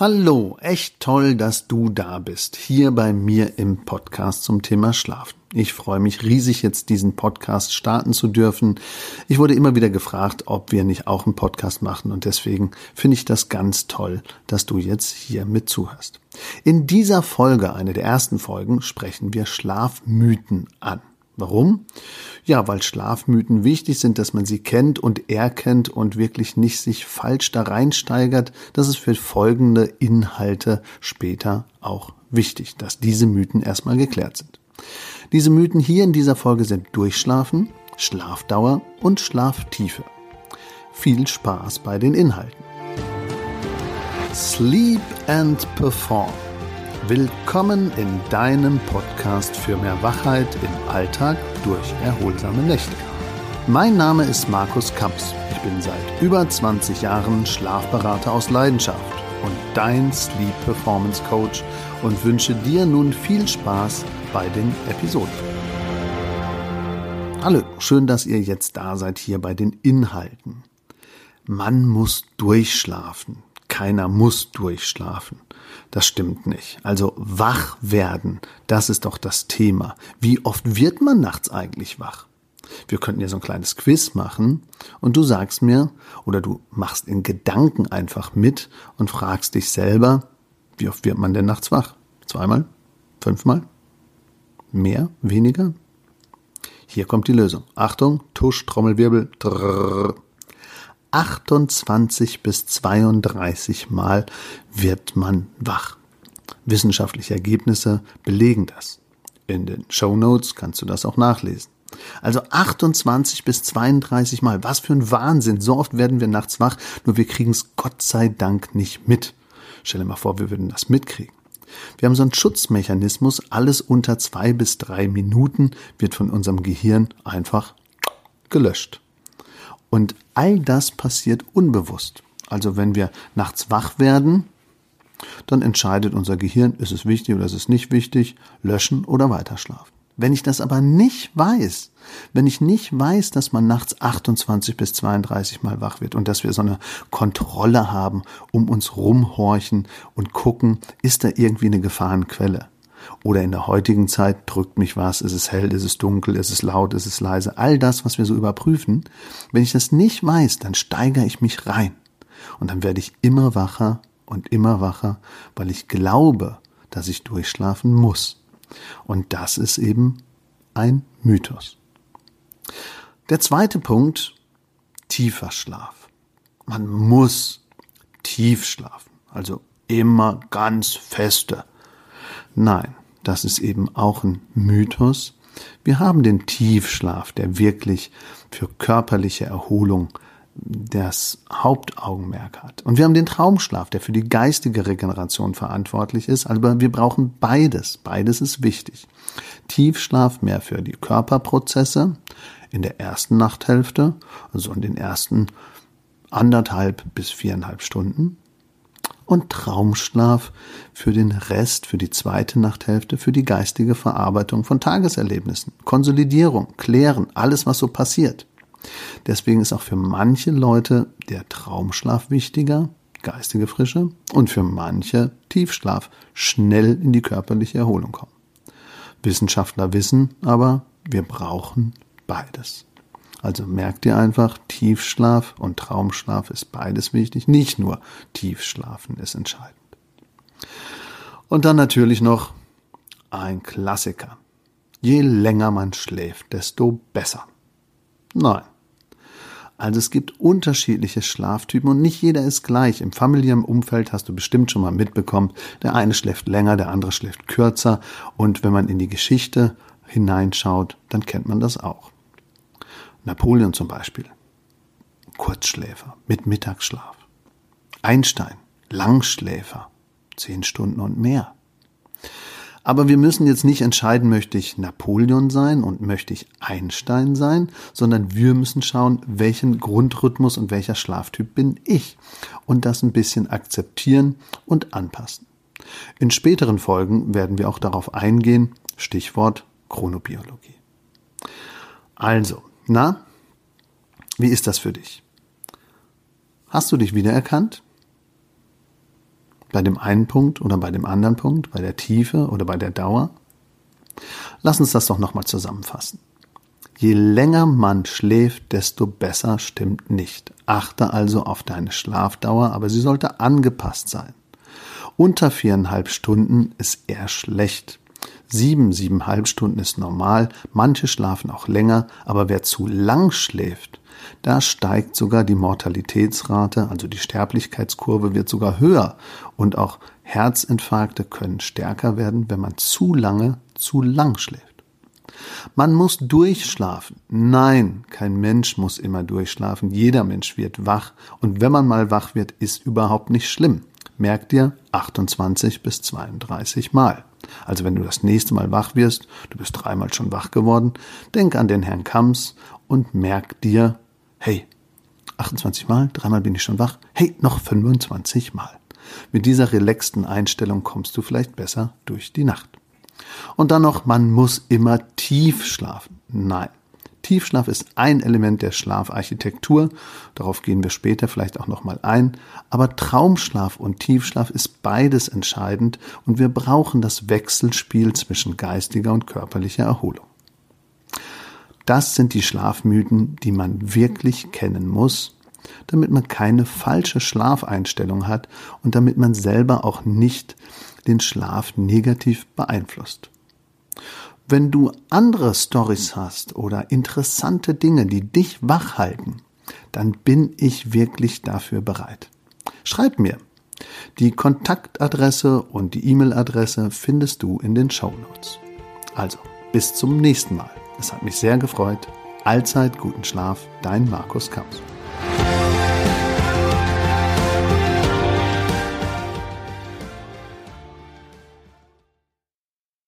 Hallo, echt toll, dass du da bist, hier bei mir im Podcast zum Thema Schlafen. Ich freue mich riesig, jetzt diesen Podcast starten zu dürfen. Ich wurde immer wieder gefragt, ob wir nicht auch einen Podcast machen und deswegen finde ich das ganz toll, dass du jetzt hier mit zuhörst. In dieser Folge, eine der ersten Folgen, sprechen wir Schlafmythen an. Warum? Ja, weil Schlafmythen wichtig sind, dass man sie kennt und erkennt und wirklich nicht sich falsch da reinsteigert. Das ist für folgende Inhalte später auch wichtig, dass diese Mythen erstmal geklärt sind. Diese Mythen hier in dieser Folge sind Durchschlafen, Schlafdauer und Schlaftiefe. Viel Spaß bei den Inhalten. Sleep and Perform Willkommen in deinem Podcast für mehr Wachheit im Alltag durch erholsame Nächte. Mein Name ist Markus Kamps. Ich bin seit über 20 Jahren Schlafberater aus Leidenschaft und dein Sleep Performance Coach und wünsche dir nun viel Spaß bei den Episoden. Hallo, schön, dass ihr jetzt da seid hier bei den Inhalten. Man muss durchschlafen. Keiner muss durchschlafen. Das stimmt nicht. Also wach werden, das ist doch das Thema. Wie oft wird man nachts eigentlich wach? Wir könnten ja so ein kleines Quiz machen und du sagst mir oder du machst in Gedanken einfach mit und fragst dich selber, wie oft wird man denn nachts wach? Zweimal? Fünfmal? Mehr? Weniger? Hier kommt die Lösung. Achtung, Tusch, Trommelwirbel. Drrr. 28 bis 32 Mal wird man wach. Wissenschaftliche Ergebnisse belegen das. In den Show Notes kannst du das auch nachlesen. Also 28 bis 32 Mal. Was für ein Wahnsinn. So oft werden wir nachts wach, nur wir kriegen es Gott sei Dank nicht mit. Stell dir mal vor, wir würden das mitkriegen. Wir haben so einen Schutzmechanismus. Alles unter zwei bis drei Minuten wird von unserem Gehirn einfach gelöscht. Und all das passiert unbewusst. Also wenn wir nachts wach werden, dann entscheidet unser Gehirn, ist es wichtig oder ist es nicht wichtig, löschen oder weiterschlafen. Wenn ich das aber nicht weiß, wenn ich nicht weiß, dass man nachts 28 bis 32 Mal wach wird und dass wir so eine Kontrolle haben, um uns rumhorchen und gucken, ist da irgendwie eine Gefahrenquelle, oder in der heutigen Zeit drückt mich was, ist es hell, ist es dunkel, ist es laut, ist es leise, all das, was wir so überprüfen. Wenn ich das nicht weiß, dann steigere ich mich rein. Und dann werde ich immer wacher und immer wacher, weil ich glaube, dass ich durchschlafen muss. Und das ist eben ein Mythos. Der zweite Punkt, tiefer Schlaf. Man muss tief schlafen, also immer ganz feste. Nein, das ist eben auch ein Mythos. Wir haben den Tiefschlaf, der wirklich für körperliche Erholung das Hauptaugenmerk hat. Und wir haben den Traumschlaf, der für die geistige Regeneration verantwortlich ist. Aber wir brauchen beides. Beides ist wichtig. Tiefschlaf mehr für die Körperprozesse in der ersten Nachthälfte, also in den ersten anderthalb bis viereinhalb Stunden und Traumschlaf für den Rest, für die zweite Nachthälfte, für die geistige Verarbeitung von Tageserlebnissen, Konsolidierung, Klären, alles, was so passiert. Deswegen ist auch für manche Leute der Traumschlaf wichtiger, geistige Frische, und für manche Tiefschlaf, schnell in die körperliche Erholung kommen. Wissenschaftler wissen aber, wir brauchen beides. Also merkt ihr einfach, Tiefschlaf und Traumschlaf ist beides wichtig. Nicht nur Tiefschlafen ist entscheidend. Und dann natürlich noch ein Klassiker. Je länger man schläft, desto besser. Nein. Also es gibt unterschiedliche Schlaftypen und nicht jeder ist gleich. Im familiären Umfeld hast du bestimmt schon mal mitbekommen, der eine schläft länger, der andere schläft kürzer und wenn man in die Geschichte hineinschaut, dann kennt man das auch. Napoleon zum Beispiel. Kurzschläfer mit Mittagsschlaf. Einstein, Langschläfer, zehn Stunden und mehr. Aber wir müssen jetzt nicht entscheiden, möchte ich Napoleon sein und möchte ich Einstein sein, sondern wir müssen schauen, welchen Grundrhythmus und welcher Schlaftyp bin ich und das ein bisschen akzeptieren und anpassen. In späteren Folgen werden wir auch darauf eingehen, Stichwort Chronobiologie. Also, na, wie ist das für dich? Hast du dich wiedererkannt? Bei dem einen Punkt oder bei dem anderen Punkt, bei der Tiefe oder bei der Dauer? Lass uns das doch nochmal zusammenfassen. Je länger man schläft, desto besser stimmt nicht. Achte also auf deine Schlafdauer, aber sie sollte angepasst sein. Unter viereinhalb Stunden ist eher schlecht. Sieben, siebeneinhalb Stunden ist normal, manche schlafen auch länger, aber wer zu lang schläft, da steigt sogar die Mortalitätsrate, also die Sterblichkeitskurve wird sogar höher und auch Herzinfarkte können stärker werden, wenn man zu lange, zu lang schläft. Man muss durchschlafen. Nein, kein Mensch muss immer durchschlafen. Jeder Mensch wird wach. Und wenn man mal wach wird, ist überhaupt nicht schlimm. Merk dir 28 bis 32 Mal. Also wenn du das nächste Mal wach wirst, du bist dreimal schon wach geworden, denk an den Herrn Kams und merk dir, hey, 28 Mal, dreimal bin ich schon wach, hey, noch 25 Mal. Mit dieser relaxten Einstellung kommst du vielleicht besser durch die Nacht. Und dann noch, man muss immer tief schlafen. Nein, Tiefschlaf ist ein Element der Schlafarchitektur. Darauf gehen wir später vielleicht auch nochmal ein. Aber Traumschlaf und Tiefschlaf ist beides entscheidend und wir brauchen das Wechselspiel zwischen geistiger und körperlicher Erholung. Das sind die Schlafmythen, die man wirklich kennen muss, damit man keine falsche Schlafeinstellung hat und damit man selber auch nicht den Schlaf negativ beeinflusst. Wenn du andere Stories hast oder interessante Dinge, die dich wach halten, dann bin ich wirklich dafür bereit. Schreib mir. Die Kontaktadresse und die E-Mail-Adresse findest du in den Show Notes. Also, bis zum nächsten Mal. Es hat mich sehr gefreut. Allzeit guten Schlaf, dein Markus Kamps.